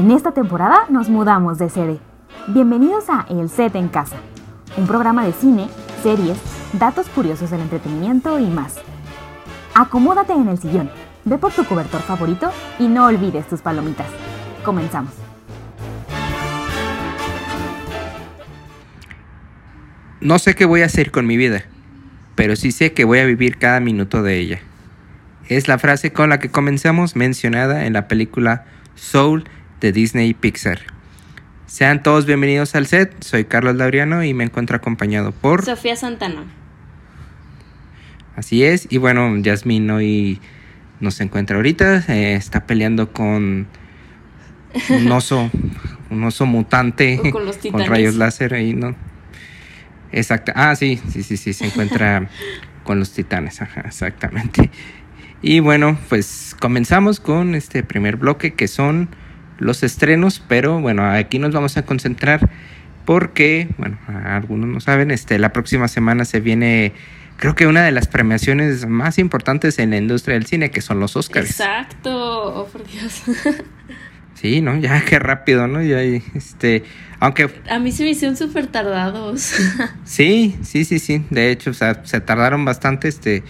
En esta temporada nos mudamos de sede. Bienvenidos a El Set en Casa, un programa de cine, series, datos curiosos del entretenimiento y más. Acomódate en el sillón, ve por tu cobertor favorito y no olvides tus palomitas. Comenzamos. No sé qué voy a hacer con mi vida, pero sí sé que voy a vivir cada minuto de ella. Es la frase con la que comenzamos mencionada en la película Soul de Disney Pixar. Sean todos bienvenidos al set, soy Carlos Laureano y me encuentro acompañado por... Sofía Santana. Así es, y bueno, Yasmin hoy nos encuentra ahorita, eh, está peleando con un oso, un oso mutante O con los con rayos láser ahí, ¿no? Exacto. Ah, sí, sí, sí, sí, se encuentra con los titanes, ajá, exactamente. Y bueno, pues comenzamos con este primer bloque que son los estrenos, pero bueno, aquí nos vamos a concentrar porque, bueno, algunos no saben, este, la próxima semana se viene, creo que una de las premiaciones más importantes en la industria del cine, que son los Oscars. Exacto, oh por Dios. Sí, ¿no? Ya, qué rápido, ¿no? Ya, este, aunque A mí se me hicieron súper tardados. Sí, sí, sí, sí. De hecho, o sea, se tardaron bastante, este,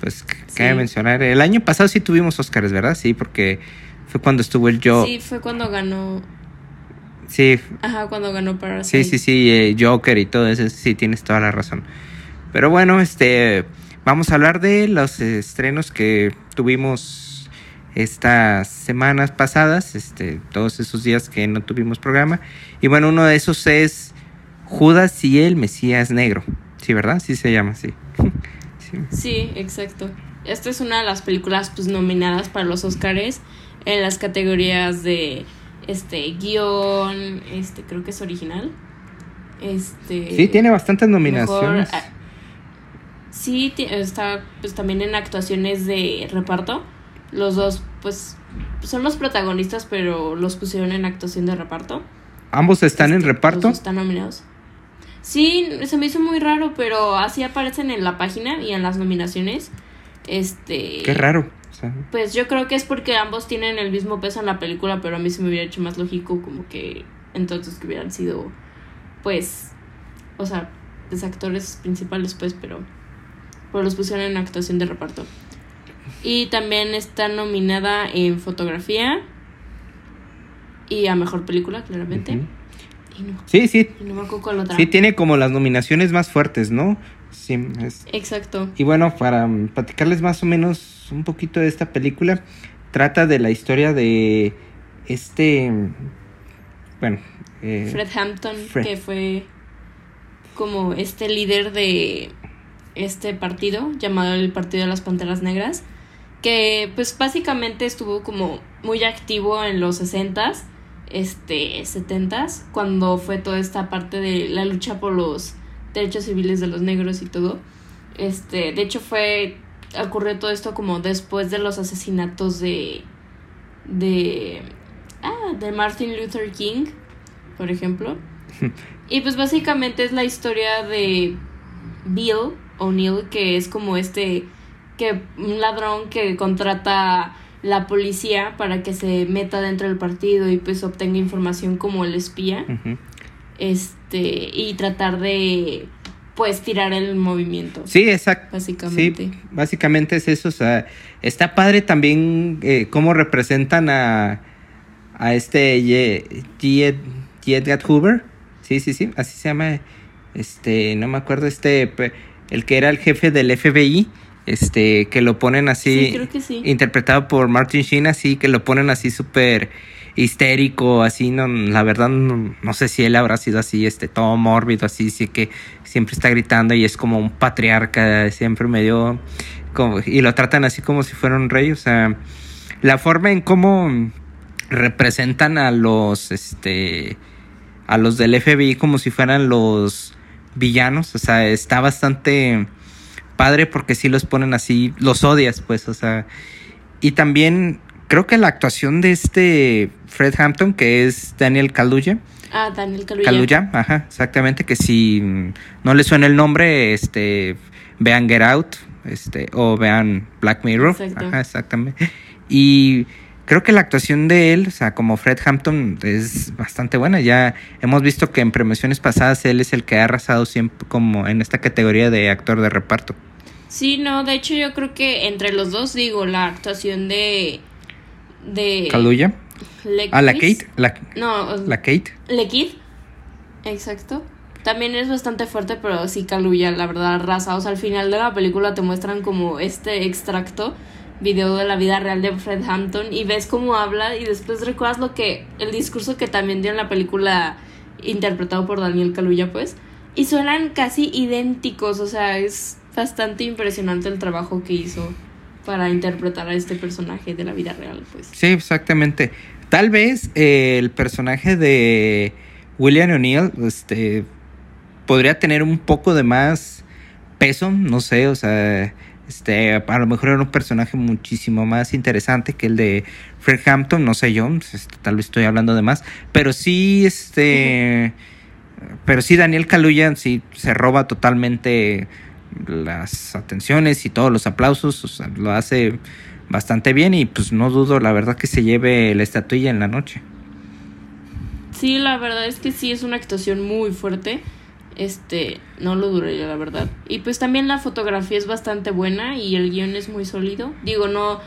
pues, Sí. cabe mencionar. El año pasado sí tuvimos Oscars, ¿verdad? Sí, porque fue cuando estuvo el Joe. Sí, fue cuando ganó. Sí, Ajá, cuando ganó sí, Parasite. sí, sí, eh, Joker y todo eso. Sí, tienes toda la razón. Pero bueno, este, vamos a hablar de los estrenos que tuvimos estas semanas pasadas, este, todos esos días que no tuvimos programa. Y bueno, uno de esos es Judas y el Mesías Negro. Sí, ¿verdad? Sí se llama así. Sí. Sí, exacto. Esta es una de las películas pues nominadas para los Oscars en las categorías de este guion, este creo que es original. Este Sí, tiene bastantes nominaciones. ah, sí, está pues también en actuaciones de reparto. Los dos pues son los protagonistas, pero los pusieron en actuación de reparto. Ambos están en Este, reparto. los están nominados. Sí, se me hizo muy raro, pero así aparecen en la página y en las nominaciones. Este. Qué raro. Sea, Pues yo creo que es porque ambos tienen el mismo peso en la película, pero a mí se me hubiera hecho más lógico como que entonces que hubieran sido, pues, o sea, los actores principales, pues, pero, pero los pusieron en actuación de reparto. Y también está nominada en fotografía y a mejor película, claramente. Y no, Sí, sí. y no me acuerdo cuál otra. Sí, tiene como las nominaciones más fuertes, ¿no? Sí, es- Exacto. Y bueno, para mm, platicarles más o menos un poquito de esta película, trata de la historia de este. mm, Bueno. eh, Fred Hampton, Fred. que fue como este líder de este partido llamado el Partido de las Panteras Negras, que pues básicamente estuvo como muy activo en los 60s, este 70s, cuando fue toda esta parte de la lucha por los derechos civiles de los negros y todo. Este, de hecho fue ocurrió todo esto como después de los asesinatos de de ah, de Martin Luther King, por ejemplo. y pues básicamente es la historia de Bill O'Neill, que es como este que un ladrón que contrata la policía para que se meta dentro del partido y pues obtenga información como el espía ujú. Este y tratar de pues tirar el movimiento Sí, exacto. básicamente Sí, básicamente es eso. O sea, está padre también eh, cómo representan a, a este J. J. Edgar Hoover. Sí, sí, sí, así se llama. Este, no me acuerdo, este, el que era el jefe del FBI. Este, que lo ponen así. Sí, creo que sí. Interpretado por Martin Sheen, así que lo ponen así súper histérico, así, no, la verdad no, sé si él habrá sido así, este, todo mórbido, así, sí que siempre está gritando y es como un patriarca, siempre medio, y lo tratan así como si fuera un rey, o sea, la forma en cómo representan a los, este, a los del FBI como si fueran los villanos. O sea, está bastante padre porque sí los ponen así, los odias, pues, o sea. Y también creo que la actuación de este Fred Hampton, que es Daniel Kaluuya. Ah, Daniel Kaluuya. Kaluuya, ajá, exactamente, que si no le suena el nombre, este, vean Get Out, este, o vean Black Mirror. Exacto. Ajá, exactamente. Y creo que la actuación de él, o sea, como Fred Hampton, es bastante buena. Ya hemos visto que en premiaciones pasadas él es el que ha arrasado siempre como en esta categoría de actor de reparto. Sí, no, de hecho yo creo que entre los dos digo la actuación de de Kaluuya. Lekis. Ah, la Kate. La, No, la Kate. Exacto. También es bastante fuerte, pero sí Kaluuya, la verdad, raza. O sea, al final de la película te muestran como este extracto, video de la vida real de Fred Hampton, y ves cómo habla, y después recuerdas lo que, el discurso que también dio en la película, interpretado por Daniel Kaluuya, pues. Y suenan casi idénticos, o sea, es bastante impresionante el trabajo que hizo para interpretar a este personaje de la vida real, pues. Sí, exactamente. Tal vez eh, el personaje de William O'Neill este, podría tener un poco de más peso, no sé, o sea, este, a lo mejor era un personaje muchísimo más interesante que el de Fred Hampton, no sé yo, este, tal vez estoy hablando de más, pero sí, este, pero sí Daniel Kaluuya sí se roba totalmente las atenciones y todos los aplausos, o sea, lo hace bastante bien y pues no dudo la verdad que se lleve la estatuilla en la noche. Sí, la verdad es que sí es una actuación muy fuerte. Este, no lo duraría, la verdad. Y pues también la fotografía es bastante buena y el guion es muy sólido. Digo, no,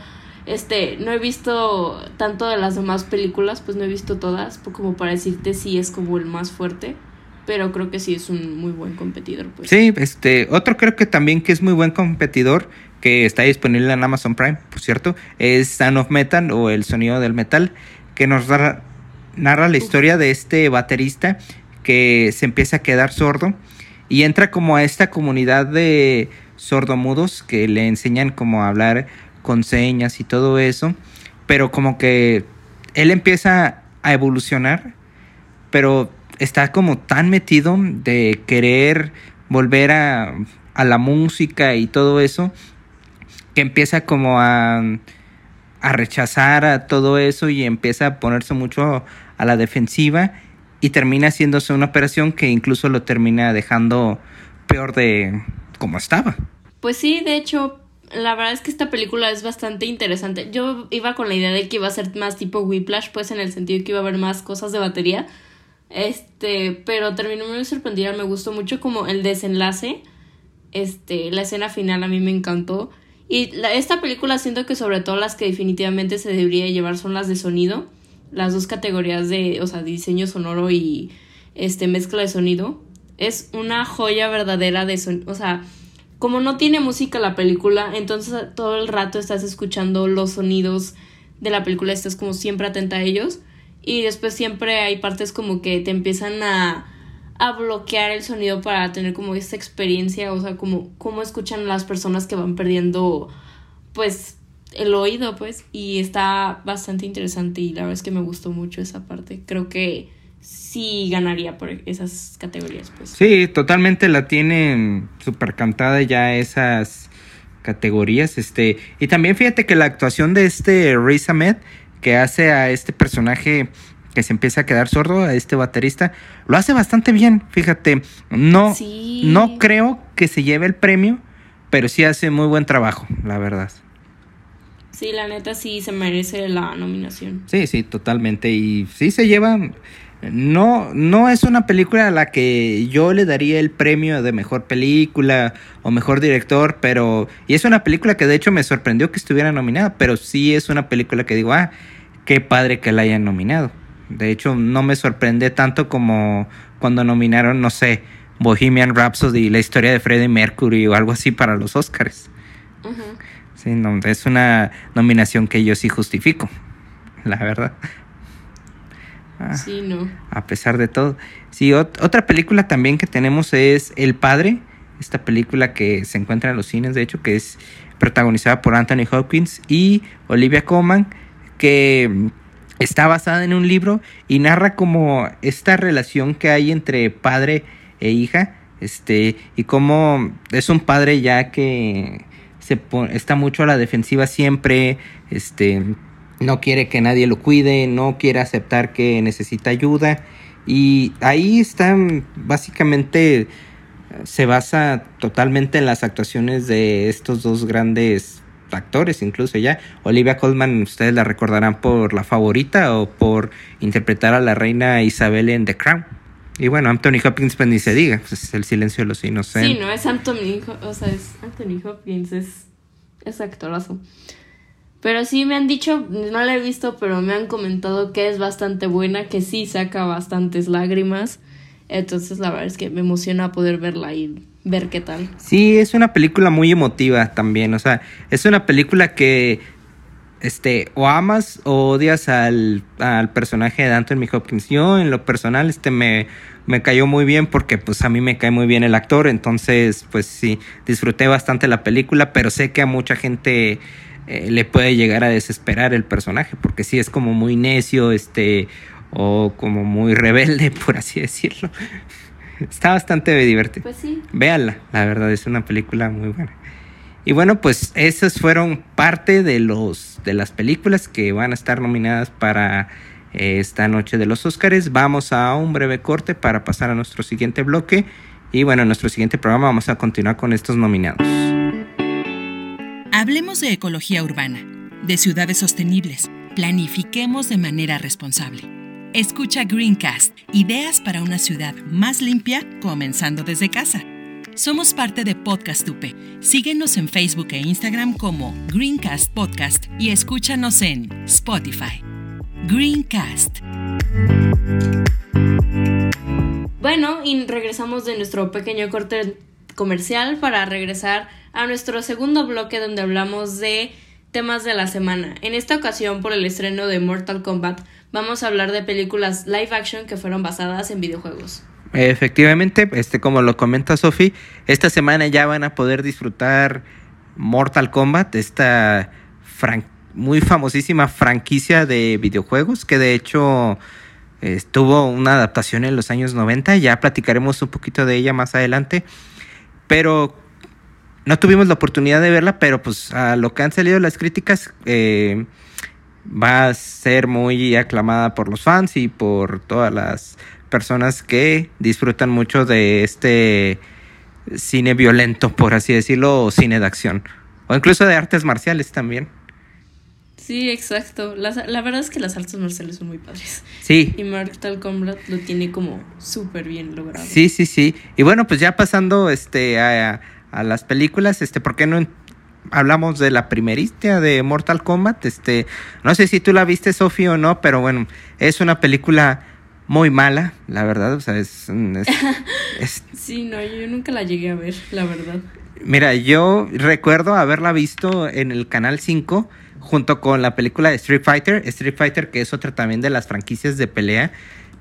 este, no he visto tanto de las demás películas, pues no he visto todas, como para decirte si es como el más fuerte. Pero creo que sí es un muy buen competidor, pues. Sí, este, otro creo que también que es muy buen competidor, que está disponible en Amazon Prime, por cierto, es Sound of Metal o El Sonido del Metal, que nos narra, narra la historia de este baterista que se empieza a quedar sordo y entra como a esta comunidad de sordomudos que le enseñan como a hablar con señas y todo eso, pero como que él empieza a evolucionar, pero está como tan metido de querer volver a, a la música y todo eso, que empieza como a, a rechazar a todo eso y empieza a ponerse mucho a la defensiva y termina haciéndose una operación que incluso lo termina dejando peor de como estaba. Pues sí, de hecho, la verdad es que esta película es bastante interesante. Yo iba con la idea de que iba a ser más tipo Whiplash, pues en el sentido que iba a haber más cosas de batería. Este, pero terminó muy sorprendida, me gustó mucho como el desenlace. Este, la escena final a mí me encantó. Y la, esta película siento que sobre todo las que definitivamente se debería llevar son las de sonido. Las dos categorías de, o sea, diseño sonoro y este mezcla de sonido. Es una joya verdadera de sonido. O sea, como no tiene música la película, entonces todo el rato estás escuchando los sonidos de la película, estás como siempre atenta a ellos. Y después siempre hay partes como que te empiezan a, a bloquear el sonido para tener como esta experiencia, o sea, como cómo escuchan las personas que van perdiendo pues el oído, pues, y está bastante interesante y la verdad es que me gustó mucho esa parte. Creo que sí ganaría por esas categorías, pues. Sí, totalmente la tienen súper cantada ya esas categorías, este, y también fíjate que la actuación de este Riz Ahmed que hace a este personaje que se empieza a quedar sordo, a este baterista, lo hace bastante bien, fíjate. No, Sí. no creo que se lleve el premio, pero sí hace muy buen trabajo, la verdad. Sí, la neta sí se merece la nominación. Sí, sí, totalmente. Y sí se lleva. No, no es una película a la que yo le daría el premio de mejor película o mejor director, pero. Y es una película que de hecho me sorprendió que estuviera nominada, pero sí es una película que digo, ah, qué padre que la hayan nominado. De hecho, no me sorprende tanto como cuando nominaron, no sé, Bohemian Rhapsody, la historia de Freddie Mercury o algo así para los Oscars. Sí, no, es una nominación que yo sí justifico, la verdad. Ah, Sí, no. A pesar de todo. Sí, ot- otra película también que tenemos es El Padre, esta película que se encuentra en los cines, de hecho, que es protagonizada por Anthony Hopkins y Olivia Colman, que está basada en un libro y narra como esta relación que hay entre padre e hija, este, y cómo es un padre ya que se está mucho a la defensiva siempre, este, no quiere que nadie lo cuide, no quiere aceptar que necesita ayuda, y ahí están básicamente se basa totalmente en las actuaciones de estos dos grandes actores incluso ya. Olivia Colman, ustedes la recordarán por La Favorita o por interpretar a la reina Isabel en The Crown. Y bueno, Anthony Hopkins pues ni se diga, pues, es el silencio de los inocentes. Sí, no, es Anthony, o sea, es Anthony Hopkins, es, es actorazo. Pero sí me han dicho, no la he visto, pero me han comentado que es bastante buena, que sí saca bastantes lágrimas. Entonces la verdad es que me emociona poder verla y ver qué tal. Sí, es una película muy emotiva también, o sea, es una película que este o amas o odias al, al personaje de Anthony Hopkins. Yo en lo personal este me, me cayó muy bien porque pues a mí me cae muy bien el actor, entonces pues sí, disfruté bastante la película, pero sé que a mucha gente eh, le puede llegar a desesperar el personaje porque sí es como muy necio, este o como muy rebelde, por así decirlo. Está bastante divertido. Pues sí. Véanla, la verdad es una película muy buena. Y bueno, pues esas fueron parte de los de las películas que van a estar nominadas para eh, esta noche de los Óscares. Vamos a un breve corte para pasar a nuestro siguiente bloque y bueno, en nuestro siguiente programa vamos a continuar con estos nominados. Hablemos de ecología urbana, de ciudades sostenibles. Planifiquemos de manera responsable. Escucha Greencast, ideas para una ciudad más limpia, comenzando desde casa. Somos parte de Podcast UP. Síguenos en Facebook e Instagram como Greencast Podcast y escúchanos en Spotify. Greencast. Bueno, y regresamos de nuestro pequeño corte comercial para regresar a nuestro segundo bloque donde hablamos de temas de la semana. En esta ocasión, por el estreno de Mortal Kombat, vamos a hablar de películas live action que fueron basadas en videojuegos. Efectivamente, este, como lo comenta Sofi, esta semana ya van a poder disfrutar Mortal Kombat, esta muy famosísima franquicia de videojuegos que de hecho tuvo una adaptación en los años 90, ya platicaremos un poquito de ella más adelante, pero no tuvimos la oportunidad de verla, pero pues a lo que han salido las críticas, eh, va a ser muy aclamada por los fans y por todas las personas que disfrutan mucho de este cine violento, por así decirlo, o cine de acción, o incluso de artes marciales también. Sí, exacto. la verdad es que las artes marciales son muy padres. Sí. Y Mortal Kombat lo tiene como súper bien logrado. Sí, sí, sí. Y bueno, pues ya pasando este a, a las películas, este, ¿por qué no hablamos de la primerista de Mortal Kombat. Este, no sé si tú la viste, Sofi, o no, pero bueno, es una película muy mala, la verdad. O sea, es, sí, no, yo nunca la llegué a ver, la verdad. Mira, yo recuerdo haberla visto en el Canal 5 junto con la película de Street Fighter. Street Fighter, que es otra también de las franquicias de pelea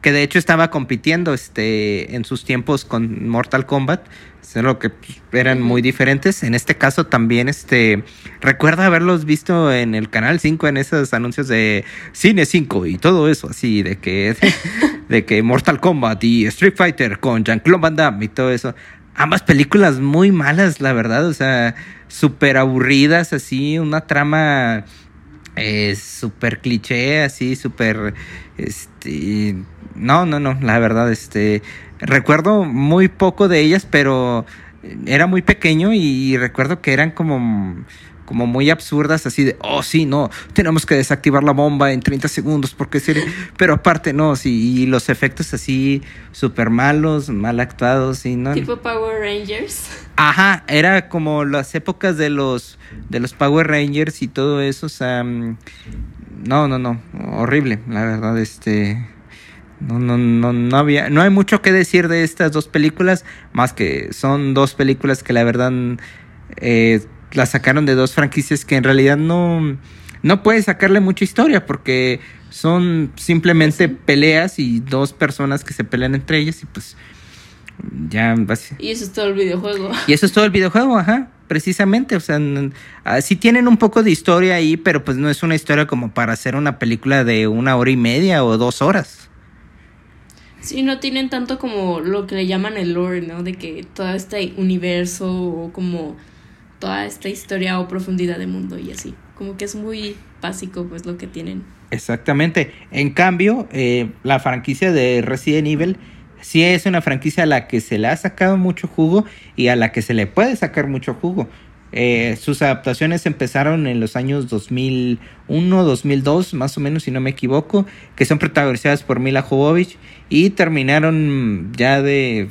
que de hecho estaba compitiendo este, en sus tiempos con Mortal Kombat, solo que pues, eran muy diferentes. En este caso también, este, recuerdo haberlos visto en el Canal 5 en esos anuncios de Cine 5 y todo eso, así, de que, de, que Mortal Kombat y Street Fighter con Jean-Claude Van Damme y todo eso. Ambas películas muy malas, la verdad, o sea, súper aburridas, así, una trama eh, súper cliché, así, súper, este, no, no, no, la verdad, este, recuerdo muy poco de ellas, pero era muy pequeño y recuerdo que eran como como muy absurdas, así de, oh, sí, no, tenemos que desactivar la bomba en 30 segundos, porque sería... pero aparte, no, sí, y los efectos así súper malos, mal actuados, y no. Tipo Power Rangers. Ajá, era como las épocas de los, de los Power Rangers y todo eso, o sea, mm, no, no, no, horrible, la verdad, este... No, no, no, no había, no hay mucho que decir de estas dos películas, más que son dos películas que la verdad eh, la sacaron de dos franquicias que en realidad no, no puede sacarle mucha historia porque son simplemente peleas y dos personas que se pelean entre ellas y pues ya Y eso es todo el videojuego. Y eso es todo el videojuego, ajá. precisamente, o sea, ah, sí tienen un poco de historia ahí, pero pues no es una historia como para hacer una película de una hora y media o dos horas. Sí, no tienen tanto como lo que le llaman el lore, ¿no? De que todo este universo o como toda esta historia o profundidad de mundo y así. Como que es muy básico pues lo que tienen. Exactamente. En cambio, eh, la franquicia de Resident Evil sí es una franquicia a la que se le ha sacado mucho jugo y a la que se le puede sacar mucho jugo. Eh, sus adaptaciones empezaron en los años 2001, 2002, más o menos, si no me equivoco, que son protagonizadas por Mila Jovovich y terminaron ya de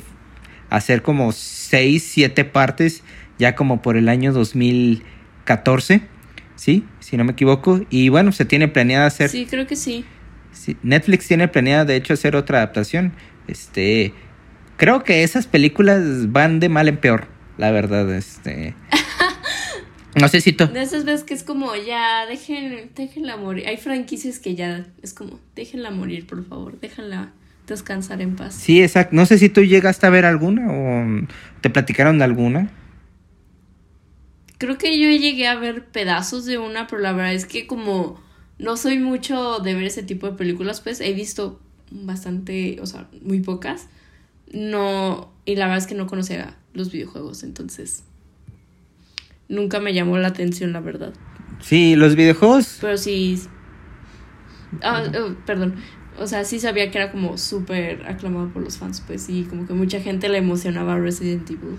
hacer como 6, 7 partes, ya como por el año 2014, ¿sí? Si no me equivoco. Y bueno, se tiene planeada hacer... Sí, creo que sí. sí Netflix tiene planeada, de hecho, hacer otra adaptación. Este, creo que esas películas van de mal en peor, la verdad, este. No sé si tú. De esas veces que es como, ya, dejen, déjenla morir. Hay franquicias que ya es como, déjenla morir, por favor, déjenla descansar en paz. Sí, exacto. No sé si tú llegaste a ver alguna o te platicaron de alguna. Creo que yo llegué a ver pedazos de una, pero la verdad es que como no soy mucho de ver ese tipo de películas, pues he visto bastante, o sea, muy pocas. No, y la verdad es que no conocía los videojuegos, entonces nunca me llamó la atención, la verdad. Sí, los videojuegos. Pero sí. Ah, oh, perdón. O sea, sí sabía que era como súper aclamado por los fans, pues sí, como que mucha gente le emocionaba Resident Evil.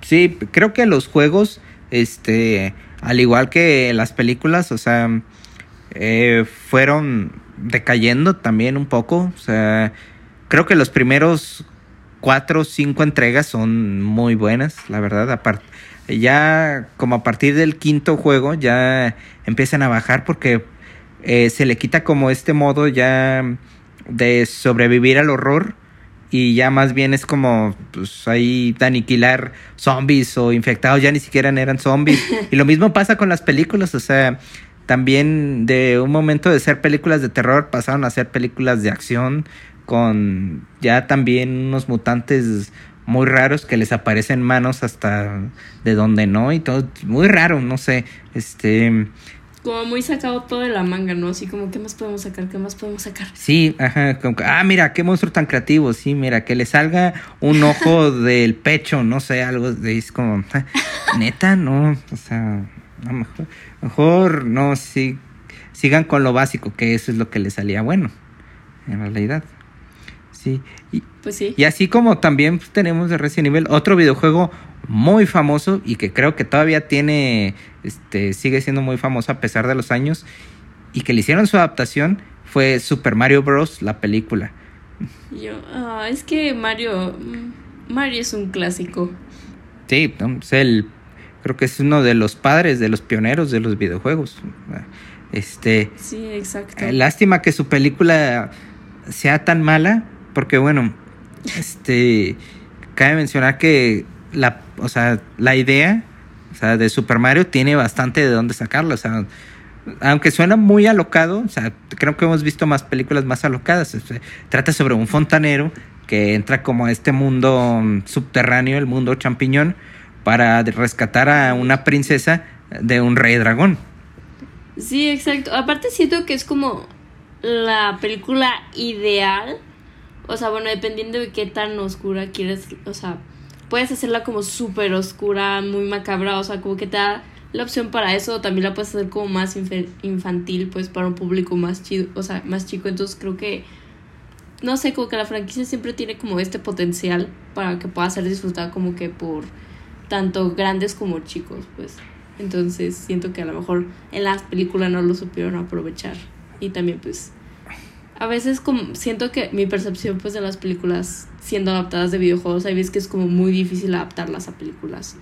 Sí, creo que los juegos, este, al igual que las películas, o sea, eh, fueron decayendo también un poco. O sea, creo que los primeros cuatro o cinco entregas son muy buenas, la verdad. Aparte, ya como a partir del quinto juego ya empiezan a bajar porque eh, se le quita como este modo ya de sobrevivir al horror y ya más bien es como pues ahí de aniquilar zombies o infectados ya ni siquiera eran zombies. Y lo mismo pasa con las películas o sea también de un momento de ser películas de terror pasaron a ser películas de acción con ya también unos mutantes muy raros que les aparecen manos hasta de donde no y todo muy raro, no sé, este como muy sacado todo de la manga, ¿no? Así como, ¿qué más podemos sacar? ¿Qué más podemos sacar? Sí, ajá, como, ah, mira, qué monstruo tan creativo, sí, mira, que le salga un ojo del pecho, no sé, algo de es como, neta, no, o sea, no, mejor, mejor no, sí, sigan con lo básico, que eso es lo que les salía bueno, en realidad. Sí. Y, pues sí. Y así como también tenemos de Resident Evil otro videojuego muy famoso y que creo que todavía tiene, este, sigue siendo muy famoso a pesar de los años y que le hicieron su adaptación fue Super Mario Bros. la película. Yo, ah, es que Mario, Mario es un clásico. Sí, es el creo que es uno de los padres, de los pioneros de los videojuegos. Este. Sí, exacto. Eh, lástima que su película sea tan mala, porque bueno, este. Cabe mencionar que la, o sea, la idea o sea, de Super Mario tiene bastante de dónde sacarlo. O sea, aunque suena muy alocado, o sea, creo que hemos visto más películas más alocadas. trata sobre un fontanero que entra como a este mundo subterráneo, el mundo champiñón, para rescatar a una princesa de un rey dragón. Sí, exacto. Aparte siento que es como la película ideal. O sea, bueno, dependiendo de qué tan oscura quieres, o sea, puedes hacerla como súper oscura, muy macabra, o sea, como que te da la opción para eso, también la puedes hacer como más infantil, pues para un público más chido, o sea, más chico, entonces creo que no sé, como que la franquicia siempre tiene como este potencial para que pueda ser disfrutada como que por tanto grandes como chicos, pues. Entonces siento que a lo mejor en las películas no lo supieron aprovechar. Y también pues a veces como siento que mi percepción pues de las películas siendo adaptadas de videojuegos, hay veces que es como muy difícil adaptarlas a películas.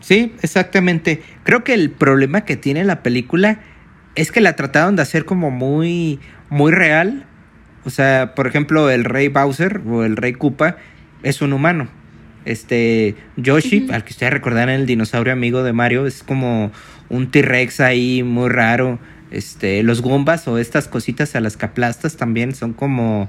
Sí, exactamente. Creo que el problema que tiene la película es que la trataron de hacer como muy muy real. O sea, por ejemplo, el rey Bowser o el rey Koopa es un humano. Este Yoshi, al que ustedes recordarán el dinosaurio amigo de Mario, es como un T-Rex ahí muy raro. Este, los Goombas o estas cositas a las que también son como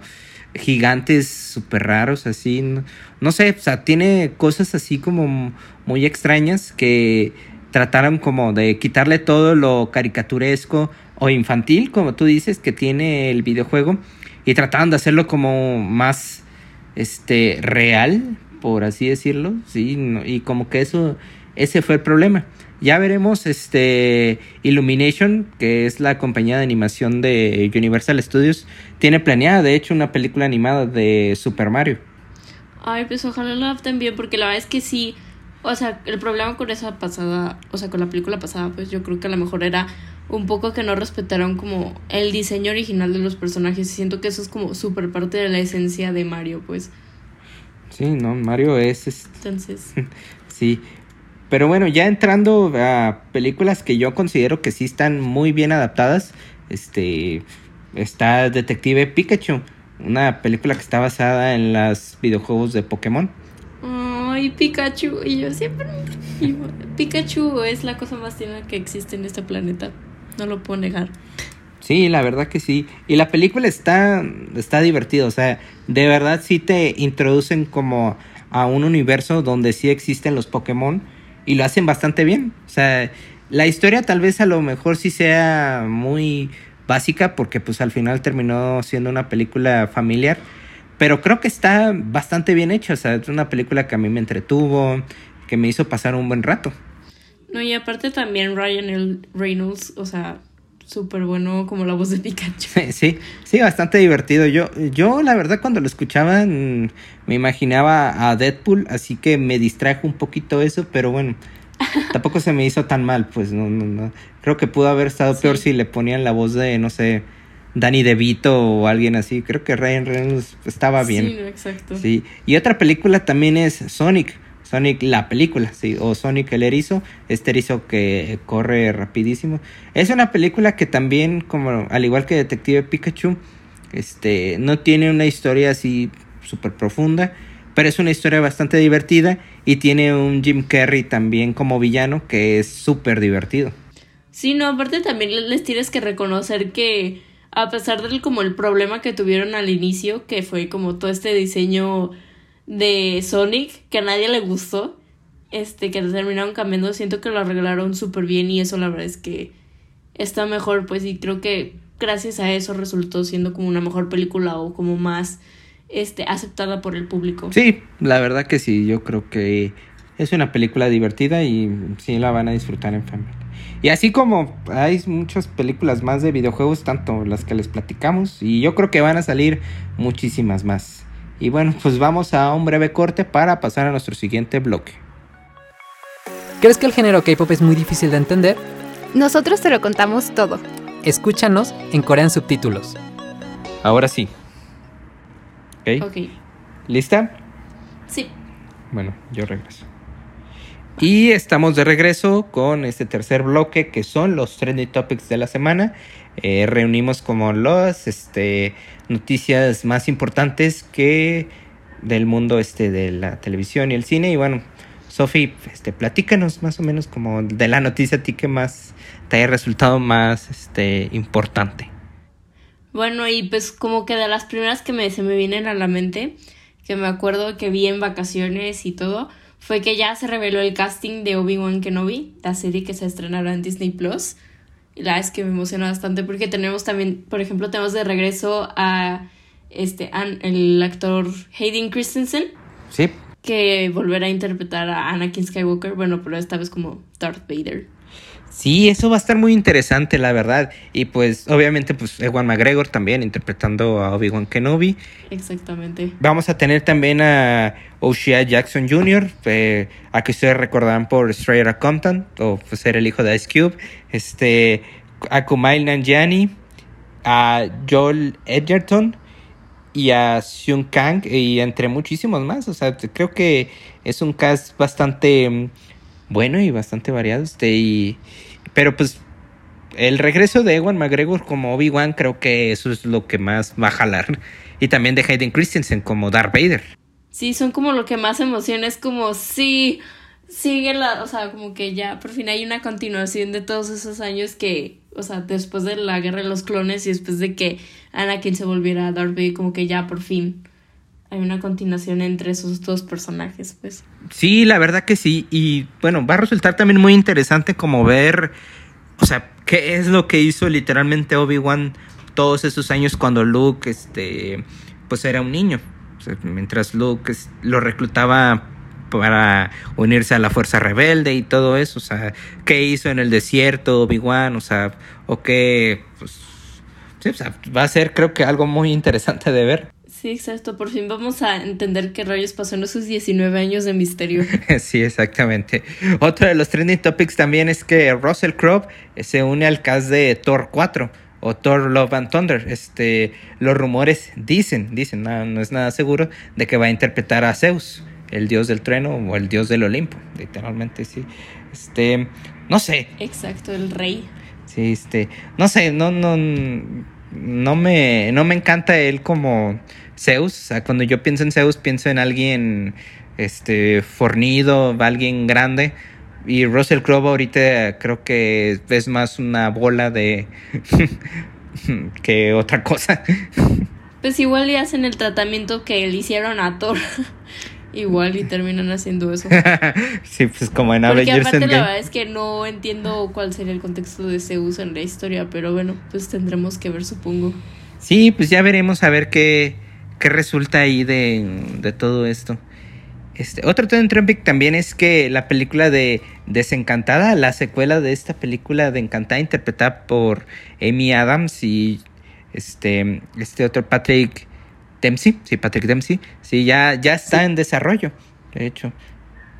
gigantes súper raros, así. No, no, sé, o sea, tiene cosas así como muy extrañas que trataron como de quitarle todo lo caricaturesco o infantil, como tú dices, que tiene el videojuego. Y trataron de hacerlo como más este real, por así decirlo, sí, y como que eso ese fue el problema. Ya veremos este Illumination, que es la compañía de animación de Universal Studios, tiene planeada de hecho una película animada de Super Mario. Ay, pues ojalá la adapten bien porque la verdad es que sí, o sea, el problema con esa pasada, o sea, con la película pasada, pues yo creo que a lo mejor era un poco que no respetaron como el diseño original de los personajes. Siento que eso es como súper parte de la esencia de Mario, pues. Sí, no, Mario es... Entonces... sí, pero bueno, ya entrando a películas que yo considero que sí están muy bien adaptadas, este está Detective Pikachu, una película que está basada en los videojuegos de Pokémon. Ay, Pikachu, y yo siempre Pikachu es la cosa más tierna que existe en este planeta. No lo puedo negar. Sí, la verdad que sí. Y la película está está divertida, o sea, de verdad sí te introducen como a un universo donde sí existen los Pokémon y lo hacen bastante bien. O sea, la historia tal vez a lo mejor sí sea muy básica porque pues al final terminó siendo una película familiar. Pero creo que está bastante bien hecha. O sea, es una película que a mí me entretuvo, que me hizo pasar un buen rato. No, y aparte también Ryan Reynolds, o sea, súper bueno como la voz de Pikachu. Sí, sí, bastante divertido. Yo, yo la verdad cuando lo escuchaba mm, me imaginaba a Deadpool, así que me distrajo un poquito eso, pero bueno, tampoco se me hizo tan mal, pues no, no, no. Creo que pudo haber estado peor si le ponían la voz de, no sé, Danny DeVito o alguien así. Creo que Ryan Reynolds estaba bien. Sí, exacto. Sí. Y otra película también es Sonic. Sonic la película, sí, o Sonic el erizo, este erizo que corre rapidísimo. Es una película que también, como al igual que Detective Pikachu, este, no tiene una historia así súper profunda, pero es una historia bastante divertida y tiene un Jim Carrey también como villano que es súper divertido. Sí, no, aparte también les tienes que reconocer que a pesar del como el problema que tuvieron al inicio, que fue como todo este diseño de Sonic que a nadie le gustó, este, que terminaron cambiando, siento que lo arreglaron súper bien y eso la verdad es que está mejor, pues y creo que gracias a eso resultó siendo como una mejor película o como más este, aceptada por el público. Sí, la verdad que sí, yo creo que es una película divertida y sí la van a disfrutar en familia. Y así como hay muchas películas más de videojuegos, tanto las que les platicamos, y yo creo que van a salir muchísimas más. Y bueno, pues vamos a un breve corte para pasar a nuestro siguiente bloque. ¿Crees que el género K-pop es muy difícil de entender? Nosotros te lo contamos todo. Escúchanos en Corean Subtítulos. Ahora sí. ¿Ok? Ok. ¿Lista? Sí. Bueno, yo regreso. Y estamos de regreso con este tercer bloque que son los trending topics de la semana. Eh, reunimos como las este, noticias más importantes que del mundo este de la televisión y el cine. Y bueno, Sofi, este, platícanos más o menos como de la noticia a ti que más te haya resultado más este, importante. Bueno, y pues como que de las primeras que me, se me vienen a la mente, que me acuerdo que vi en vacaciones y todo, fue que ya se reveló el casting de Obi-Wan Kenobi, la serie que se estrenará en Disney Plus. La es que me emociona bastante porque tenemos también, por ejemplo, tenemos de regreso a este el actor Hayden Christensen. Sí. Que volverá a interpretar a Anakin Skywalker, bueno, pero esta vez como Darth Vader. Sí, eso va a estar muy interesante, la verdad. Y pues, obviamente, pues Ewan McGregor también interpretando a Obi-Wan Kenobi. Exactamente. Vamos a tener también a O'Shea Jackson Jr., eh, a que ustedes recordarán por Straight Outta Compton, o pues, ser el hijo de Ice Cube. Este, a Kumail Nanjiani, a Joel Edgerton y a Seung Kang, y entre muchísimos más. O sea, creo que es un cast bastante mm, bueno y bastante variado. Este, y, pero pues el regreso de Ewan McGregor como Obi-Wan creo que eso es lo que más va a jalar. Y también de Hayden Christensen como Darth Vader. Sí, son como lo que más emociona. Es como, sí, sigue la, o sea, como que ya por fin hay una continuación de todos esos años que o sea, después de la guerra de los clones y después de que Anakin se volviera a Darth Vader, como que ya por fin hay una continuación entre esos dos personajes, pues. Sí, la verdad que sí. Y bueno, va a resultar también muy interesante como ver, o sea, qué es lo que hizo literalmente Obi-Wan todos esos años cuando Luke, este, pues era un niño. Mientras Luke lo reclutaba para unirse a la fuerza rebelde y todo eso, o sea, qué hizo en el desierto Obi-Wan, o sea, o qué, pues, sí, o sea, va a ser creo que algo muy interesante de ver. Sí, exacto. Por fin vamos a entender qué rayos pasó en esos 19 años de misterio. sí, exactamente. Otro de los trending topics también es que Russell Crowe se une al cast de Thor 4 o Thor Love and Thunder. Este, los rumores dicen, dicen, no, no es nada seguro, de que va a interpretar a Zeus, el dios del trueno o el dios del Olimpo, literalmente, sí. Este, no sé. Exacto, el rey. Sí, este, no sé, no, no, no me, no me encanta él como Zeus. O sea, cuando yo pienso en Zeus, pienso en alguien este, fornido, alguien grande. Y Russell Crowe ahorita creo que es más una bola de que otra cosa. Pues igual le hacen el tratamiento que le hicieron a Thor. igual y terminan haciendo eso. sí, pues como en Porque aparte la verdad es que no entiendo cuál sería el contexto de Zeus en la historia, pero bueno, pues tendremos que ver, supongo. Sí, pues ya veremos a ver qué, qué resulta ahí de, todo esto. Este, otro trend topic también es que la película de Desencantada, la secuela de esta película de Encantada, interpretada por Amy Adams y este, este otro Patrick Dempsey, sí, Patrick Dempsey, sí, ya, ya está en desarrollo, de hecho.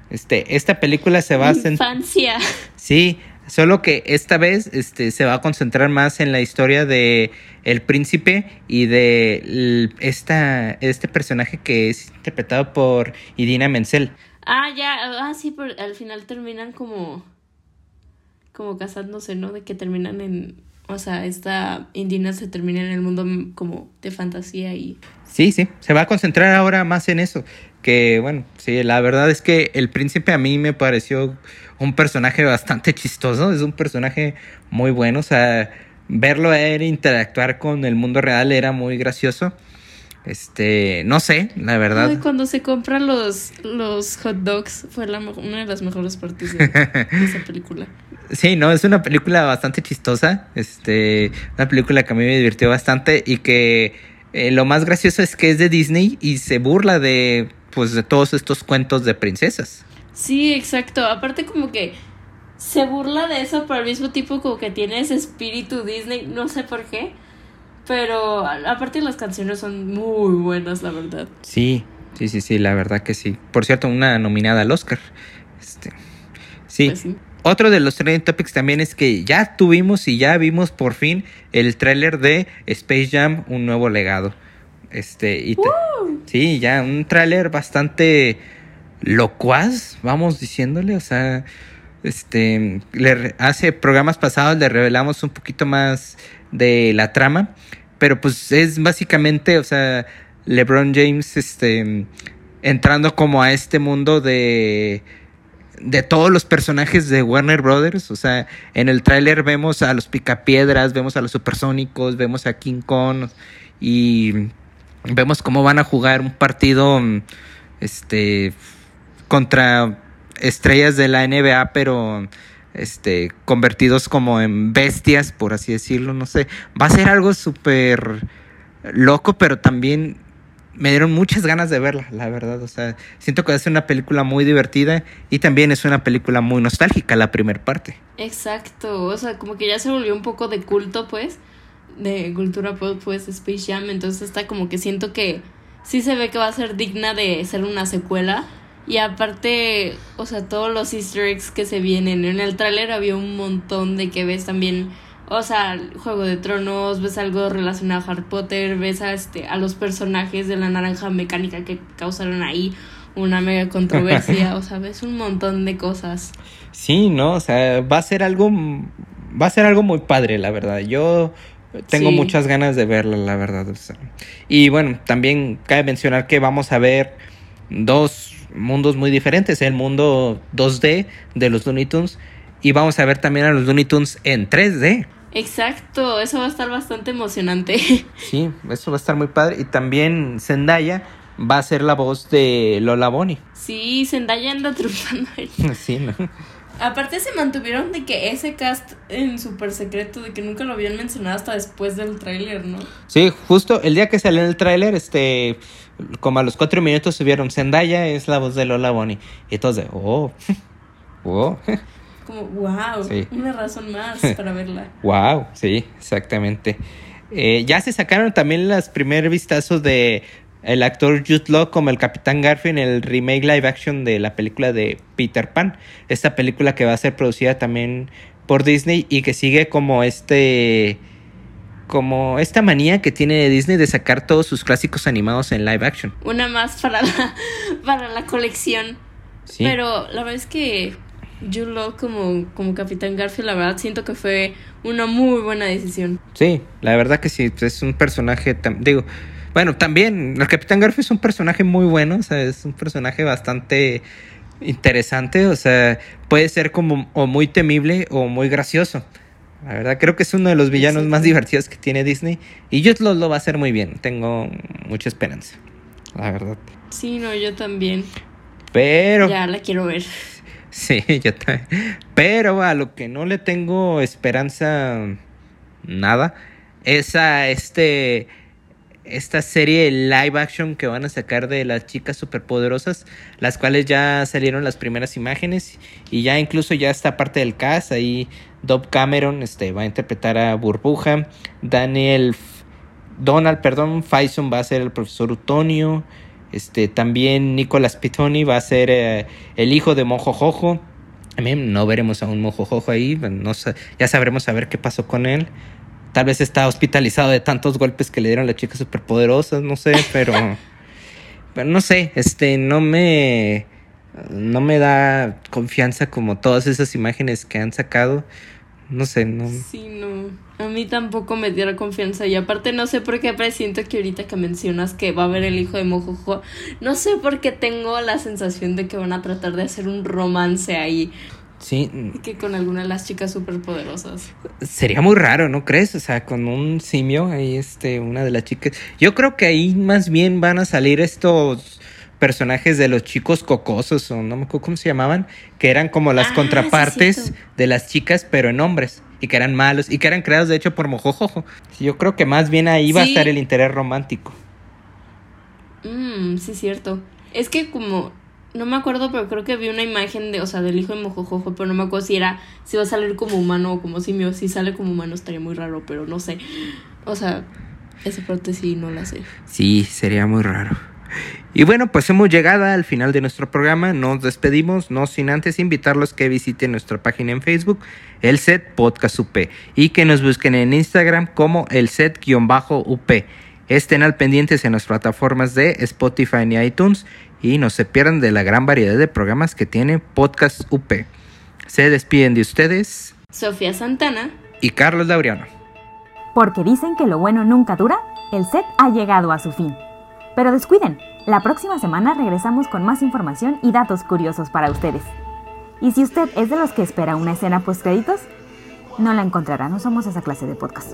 Este, esta película se va a... Infancia. Sí, Solo que esta vez este, se va a concentrar más en la historia de el príncipe y de esta, este personaje que es interpretado por Idina Menzel. Ah, ya, ah, sí, pero al final terminan como, como casándose, ¿no? De que terminan en, o sea, esta Indina se termina en el mundo como de fantasía y... Sí, sí, se va a concentrar ahora más en eso. Que bueno, sí, la verdad es que el príncipe a mí me pareció un personaje bastante chistoso, es un personaje muy bueno, o sea, verlo a él interactuar con el mundo real era muy gracioso. Este, no sé, la verdad. cuando se compran los, los hot dogs fue la, una de las mejores partes de, esa película. Sí, no, es una película bastante chistosa. Este, una película que a mí me divirtió bastante y que eh, lo más gracioso es que es de Disney y se burla de, pues, de todos estos cuentos de princesas. Sí, exacto. Aparte como que se burla de eso, pero al mismo tiempo como que tiene ese espíritu Disney, no sé por qué. Pero aparte las canciones son muy buenas, la verdad. Sí, sí, sí, sí, la verdad que sí. Por cierto, una nominada al Oscar. Este, sí. Pues Otro de los trending topics también es que ya tuvimos y ya vimos por fin el tráiler de Space Jam, un nuevo legado. Este, y sí, ya un tráiler bastante locuaz, vamos diciéndole, o sea, este, le, hace programas pasados le revelamos un poquito más de la trama, pero pues es básicamente, o sea, LeBron James, este, entrando como a este mundo de de todos los personajes de Warner Brothers, o sea, en el tráiler vemos a los Picapiedras, vemos a los Supersónicos, vemos a King Kong y vemos cómo van a jugar un partido este contra estrellas de la NBA, pero este, convertidos como en bestias, por así decirlo, no sé. Va a ser algo súper loco, pero también me dieron muchas ganas de verla, la verdad. O sea, siento que ser una película muy divertida y también es una película muy nostálgica, la primera parte. Exacto, o sea, como que ya se volvió un poco de culto, pues, de cultura pop, pues, Space Jam. Entonces está como que siento que sí se ve que va a ser digna de ser una secuela y aparte, o sea, todos los easter eggs que se vienen. En el tráiler había un montón de que ves también, o sea, Juego de Tronos, ves algo relacionado a Harry Potter, ves a, este, a los personajes de la naranja mecánica que causaron ahí una mega controversia, o sea, ves un montón de cosas. Sí, ¿no? O sea, va a ser algo, va a ser algo muy padre, la verdad. Yo tengo muchas ganas de verla, la verdad. Y bueno, también cabe mencionar que vamos a ver dos mundos muy diferentes. El mundo 2D de los Looney Tunes. Y vamos a ver también a los Looney Tunes en 3D. Exacto, eso va a estar bastante emocionante. Sí, eso va a estar muy padre. Y también Zendaya va a ser la voz de Lola Bonnie. Sí, Zendaya anda triunfando. Sí, ¿no? Aparte se mantuvieron de que ese cast en súper secreto, de que nunca lo habían mencionado hasta después del tráiler, ¿no? Sí, justo el día que salió en el tráiler, este, como a los cuatro minutos subieron Zendaya es la voz de Lola Bonnie. Y entonces, oh, oh, Como, wow, Sí. una razón más para verla. wow, sí, exactamente. Eh, ya se sacaron también las primer vistazos de el actor Jude Law como el Capitán Garfield en el remake live action de la película de Peter Pan. Esta película que va a ser producida también por Disney y que sigue como este como esta manía que tiene Disney de sacar todos sus clásicos animados en live action. Una más para la, para la colección. Sí. Pero la verdad es que Jude Law como, como Capitán Garfield, la verdad siento que fue una muy buena decisión. Sí, la verdad que sí, pues, es un personaje, digo, bueno, también el Capitán Garfield es un personaje muy bueno, o sea, es un personaje bastante interesante, o sea, puede ser como o muy temible o muy gracioso. La verdad, creo que es uno de los villanos más divertidos que tiene Disney y lo, lo va a hacer muy bien, tengo mucha esperanza, la verdad. Sí, no, yo también. Pero... Ya la quiero ver. Sí, yo también. Pero a lo que no le tengo esperanza nada es a este esta serie live action que van a sacar de las chicas superpoderosas, las cuales ya salieron las primeras imágenes y ya incluso ya está parte del cast, ahí Dove Cameron este va a interpretar a Burbuja, Daniel Donald, perdón, Faison va a ser el profesor Utonio, este también Nicolas Pitoni va a ser eh, el hijo de Mojojojo. También no veremos a un Mojojojo ahí, no ya sabremos a ver qué pasó con él. Tal vez está hospitalizado de tantos golpes que le dieron las chicas superpoderosas, no sé, pero pero no sé, este no me no me da confianza como todas esas imágenes que han sacado. No sé, no Sí, no. A mí tampoco me diera confianza. Y aparte no sé por qué presiento que ahorita que mencionas que va a haber el hijo de Mojojo, no sé por qué tengo la sensación de que van a tratar de hacer un romance ahí. Sí, Que con alguna de las chicas superpoderosas. Sería muy raro, ¿no crees? O sea, con un simio, ahí este, una de las chicas. Yo creo que ahí más bien van a salir estos personajes de los chicos cocosos, o no me acuerdo cómo se llamaban, que eran como las Ah, contrapartes de las chicas, pero en hombres, y que eran malos, y que eran creados de hecho por Mojojojo. Yo creo que más bien ahí va a estar el interés romántico. Mmm, sí, cierto. Es que como. No me acuerdo, pero creo que vi una imagen de, o sea, del hijo de Mojojojo, pero no me acuerdo si era, si va a salir como humano o como simio. Si sale como humano estaría muy raro, pero no sé. O sea, esa parte sí no la sé. Sí, sería muy raro. Y bueno, pues hemos llegado al final de nuestro programa. Nos despedimos, no sin antes invitarlos que visiten nuestra página en Facebook, el set Podcast UP, y que nos busquen en Instagram como el set-up. Estén al pendientes en las plataformas de Spotify y iTunes y no se pierdan de la gran variedad de programas que tiene Podcast UP. Se despiden de ustedes Sofía Santana. y Carlos Laureano. Porque dicen que lo bueno nunca dura, el set ha llegado a su fin. Pero descuiden, la próxima semana regresamos con más información y datos curiosos para ustedes. Y si usted es de los que espera una escena post créditos, no la encontrará, no somos esa clase de podcast.